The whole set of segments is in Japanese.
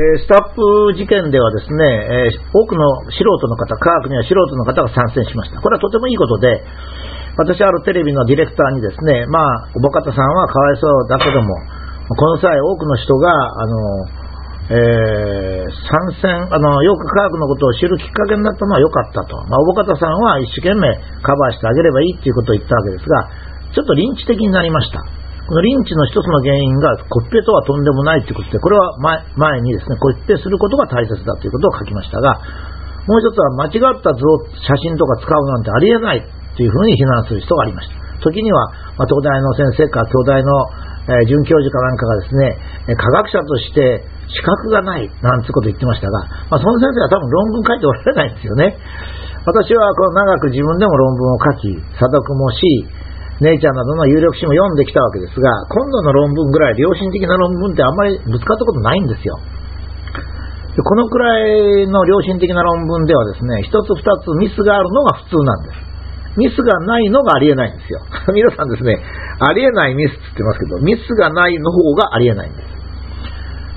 え、スタッフ事件ではですね、え、多くの素人の方、科学には素人の方が参戦しました。これはとてもいいことで、私はあるテレビのディレクターにですね、まあ、おぼかたさんはかわいそうだけども、この際多くの人が、あの、えー、参戦、あの、よく科学のことを知るきっかけになったのは良かったと。まあ、おぼかたさんは一生懸命カバーしてあげればいいっていうことを言ったわけですが、ちょっとリンチ的になりました。このリンチの一つの原因がコッペとはとんでもないということで、これは前にですね、コッペすることが大切だということを書きましたが、もう一つは間違った図を写真とか使うなんてありえないというふうに非難する人がありました。時には、まあ、東大の先生か、京大の、え、准教授かなんかがですね、科学者として資格がないなんてこと言ってましたが、まあ、その先生は多分論文書いておられないんですよね。私はこの長く自分でも論文を書き、査読もし、姉ちゃんなどの有力誌も読んできたわけですが、今度の論文ぐらい良心的な論文ってあんまりぶつかったことないんですよ。このくらいの良心的な論文ではですね、一つ二つミスがあるのが普通なんです。ミスがないのがありえないんですよ。皆さんですね、ありえないミスって言ってますけど、ミスがないの方がありえないんです。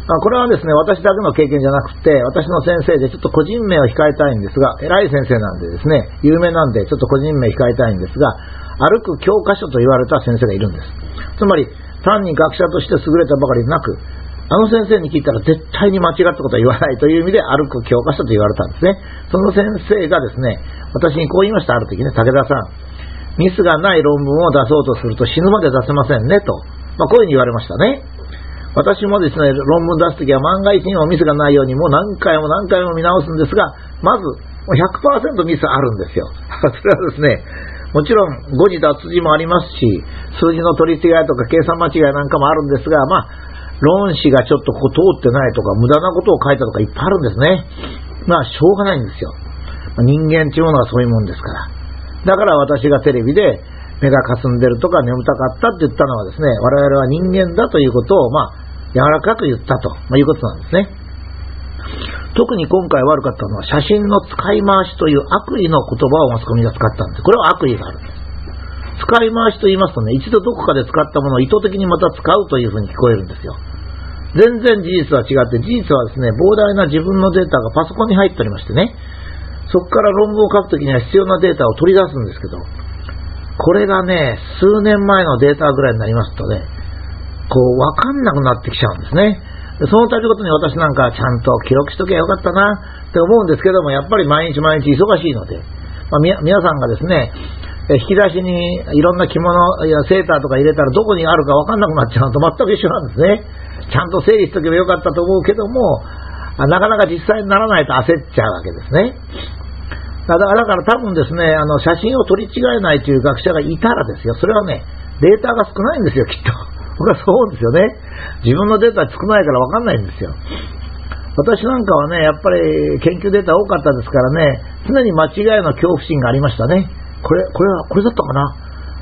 まあ、これはですね、私だけの経験じゃなくて、私の先生でちょっと個人名を控えたいんですが、偉い先生なんでですね、有名なんでちょっと個人名控えたいんですが、歩く教科書と言われた先生がいるんです。つまり、単に学者として優れたばかりなく、あの先生に聞いたら絶対に間違ったことは言わないという意味で歩く教科書と言われたんですね。その先生がですね、私にこう言いました、ある時ね、武田さん、ミスがない論文を出そうとすると死ぬまで出せませんねと、まあ、こういうふうに言われましたね。私もですね、論文出すときは万が一にもミスがないようにもう何回も何回も見直すんですが、まず100%ミスあるんですよ。それはですね、もちろん誤字脱字もありますし、数字の取り違いとか計算間違いなんかもあるんですが、まあ、論旨がちょっとこう通ってないとか、無駄なことを書いたとかいっぱいあるんですね。まあ、しょうがないんですよ。人間っていうものはそういうもんですから。だから私がテレビで目が霞んでるとか眠たかったって言ったのはですね、我々は人間だということを、まあ、柔らかく言ったと、いうことなんですね。特に今回悪かったのは写真の使い回しという悪意の言葉をマスコミが使ったんです。これは悪意があるんです。使い回しと言いますとね、一度どこかで使ったものを意図的にまた使うというふうに聞こえるんですよ。全然事実は違って、事実はですね、膨大な自分のデータがパソコンに入っておりましてね、そこから論文を書くときには必要なデータを取り出すんですけど、これがね、数年前のデータぐらいになりますとね、こう、わかんなくなってきちゃうんですね。その度ごとに私なんかちゃんと記録しときゃよかったなって思うんですけども、やっぱり毎日毎日忙しいので、まあ、皆さんがですね、引き出しにいろんな着物やセーターとか入れたらどこにあるかわかんなくなっちゃうのと全く一緒なんですね。ちゃんと整理しとけばよかったと思うけども、なかなか実際にならないと焦っちゃうわけですね。だからだから多分ですね、あの写真を取り違えないという学者がいたらですよ、それはね、データが少ないんですよ、きっと。僕はそうですよね。自分のデータ少ないから分かんないんですよ。私なんかはね、やっぱり研究データ多かったですからね、常に間違いの恐怖心がありましたね。これ、これは、これだったかな？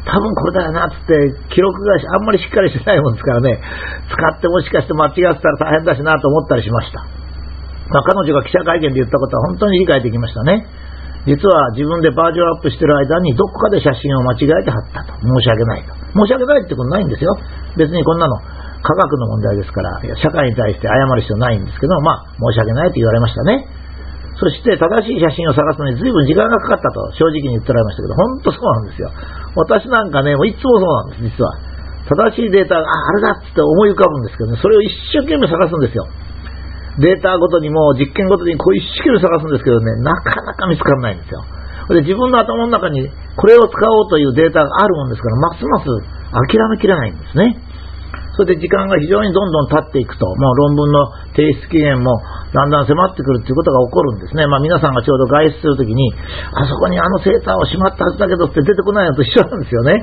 多分これだよな、つって、記録があんまりしっかりしてないもんですからね、使ってもしかして間違ってたら大変だしなと思ったりしました。まあ、彼女が記者会見で言ったことは本当に理解できましたね。実は自分でバージョンアップしてる間にどこかで写真を間違えて貼ったと。申し訳ないと。申し訳ないってことないんですよ。別にこんなの科学の問題ですから、社会に対して謝る必要ないんですけど、まあ、申し訳ないと言われましたね。そして正しい写真を探すのに随分時間がかかったと正直に言っておられましたけど、本当そうなんですよ。私なんかね、もういつもそうなんです、実は。正しいデータが、あ、あれだっつって思い浮かぶんですけどね、それを一生懸命探すんですよ。データごとにも実験ごとにこう一生懸命探すんですけどね、なかなか見つからないんですよ。で自分の頭の中にこれを使おうというデータがあるもんですから、ますます諦めきれないんですね。それで時間が非常にどんどん経っていくと、もう論文の提出期限もだんだん迫ってくるということが起こるんですね。まあ皆さんがちょうど外出するときに、あそこにあのセーターをしまったはずだけどって出てこないのと一緒なんですよね。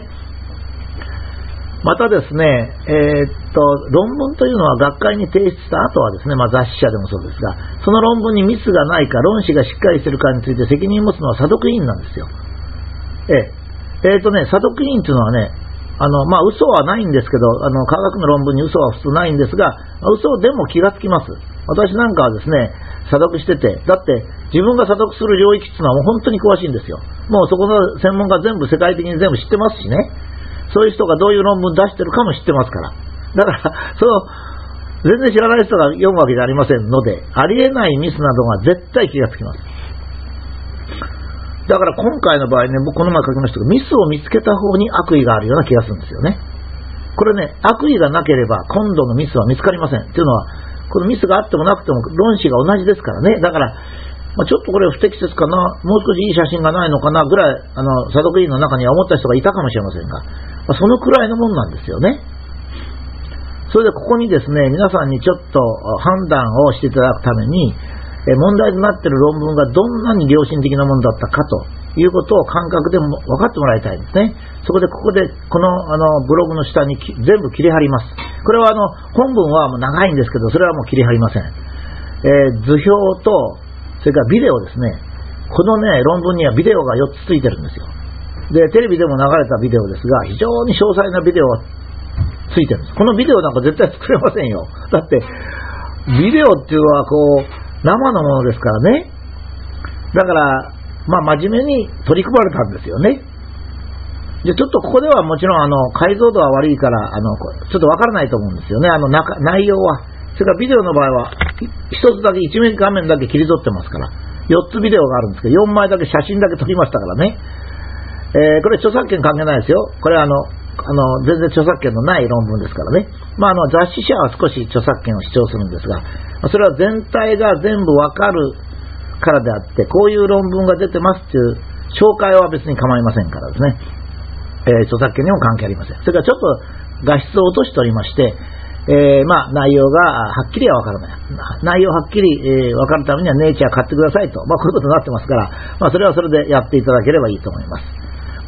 またですね、えー、っと、論文というのは学会に提出した後はですね、まあ、雑誌社でもそうですが、その論文にミスがないか、論旨がしっかりしてるかについて責任を持つのは査読委員なんですよ。ええー、っとね、査読委員というのはね、あの、まあ、嘘はないんですけど、あの、科学の論文に嘘は普通ないんですが、嘘でも気がつきます。私なんかはですね、査読してて、だって自分が査読する領域っていうのはもう本当に詳しいんですよ。もうそこの専門家全部世界的に全部知ってますしね。そういう人がどういう論文出してるかも知ってますから。だから、その、全然知らない人が読むわけじゃありませんので、ありえないミスなどが絶対気がつきます。だから今回の場合ね、僕この前書きましたけど、ミスを見つけた方に悪意があるような気がするんですよね。これね、悪意がなければ今度のミスは見つかりません。っていうのは、このミスがあってもなくても論旨が同じですからね。だから、ま、ちょっとこれ不適切かな、もう少しいい写真がないのかなぐらい、あの、査読委員の中には思った人がいたかもしれませんが、ま、そのくらいのもんなんですよね。それでここにですね、皆さんにちょっと判断をしていただくために、問題となっている論文がどんなに良心的なものだったかということを感覚でも分かってもらいたいんですね。そこでここでこのあのブログの下に全部切り貼ります。これはあの本文はもう長いんですけど、それはもう切り貼りません。えー、図表と、それからビデオですね。このね、論文にはビデオが4つついてるんですよ。で、テレビでも流れたビデオですが、非常に詳細なビデオがついてるんです。このビデオなんか絶対作れませんよ。だって、ビデオっていうのはこう、生のものですからね。だから、まあ真面目に取り組まれたんですよね。で、ちょっとここではもちろんあの、解像度は悪いから、あの、ちょっとわからないと思うんですよね。あの、中、内容は。それからビデオの場合は、一つだけ、一面画面だけ切り取ってますから、4つビデオがあるんですけど、4枚だけ写真だけ撮りましたからね。えー、これ著作権関係ないですよ。これあの、あの、全然著作権のない論文ですからね。まあ、あの、雑誌社は少し著作権を主張するんですが、それは全体が全部わかるからであって、こういう論文が出てますっていう紹介は別に構いませんからですね。えー、著作権にも関係ありません。それからちょっと画質を落としておりまして、えー、まあ、内容がはっきりはわからない。内容はっきり、えー、わかるためにはネイチャー買ってくださいと。まあ、こういうことになってますから、まあ、それはそれでやっていただければいいと思います。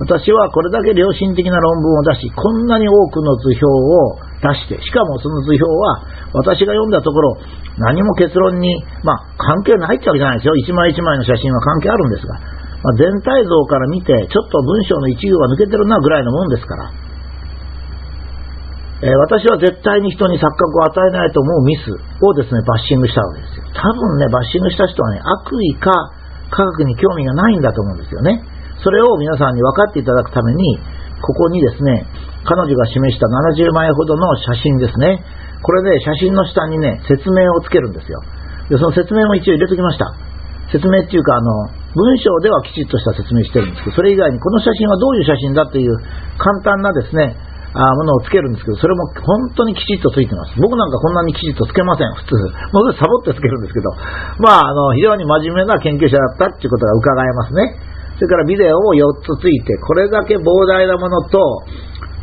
私はこれだけ良心的な論文を出し、こんなに多くの図表を出して、しかもその図表は私が読んだところ、何も結論に、まあ、関係ないってわけじゃないですよ。一枚一枚の写真は関係あるんですが、まあ、全体像から見て、ちょっと文章の一行が抜けてるなぐらいのもんですから、えー、私は絶対に人に錯覚を与えないと思うミスをですね、バッシングしたわけですよ。多分ね、バッシングした人はね、悪意か科学に興味がないんだと思うんですよね。それを皆さんに分かっていただくために、ここにですね、彼女が示した70枚ほどの写真ですね。これで写真の下にね、説明をつけるんですよ。で、その説明も一応入れときました。説明っていうか、あの、文章ではきちっとした説明してるんですけど、それ以外にこの写真はどういう写真だという簡単なですね、あものをつけるんですけど、それも本当にきちっとついてます。僕なんかこんなにきちっとつけません、普通。もうサボってつけるんですけど、まあ、あの、非常に真面目な研究者だったっていうことが伺えますね。それからビデオも4つついて、これだけ膨大なものと、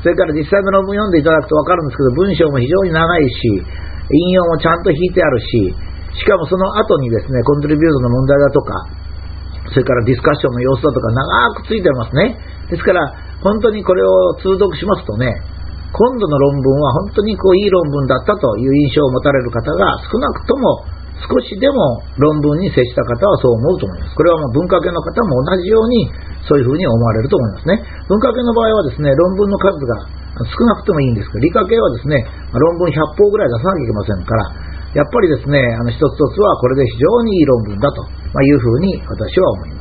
それから実際の論文を読んでいただくと分かるんですけど、文章も非常に長いし、引用もちゃんと引いてあるし、しかもその後にですね、コントリビュートの問題だとか、それからディスカッションの様子だとか長くついてますね。ですから、本当にこれを通読しますとね、今度の論文は本当にこういい論文だったという印象を持たれる方が少なくとも少しでも論文に接した方はそう思うと思います。これはもう文化系の方も同じようにそういうふうに思われると思いますね。文化系の場合はですね、論文の数が少なくてもいいんですけど、理科系はですね、論文100本ぐらい出さなきゃいけませんから、やっぱりですね、あの一つ一つはこれで非常にいい論文だというふうに私は思います。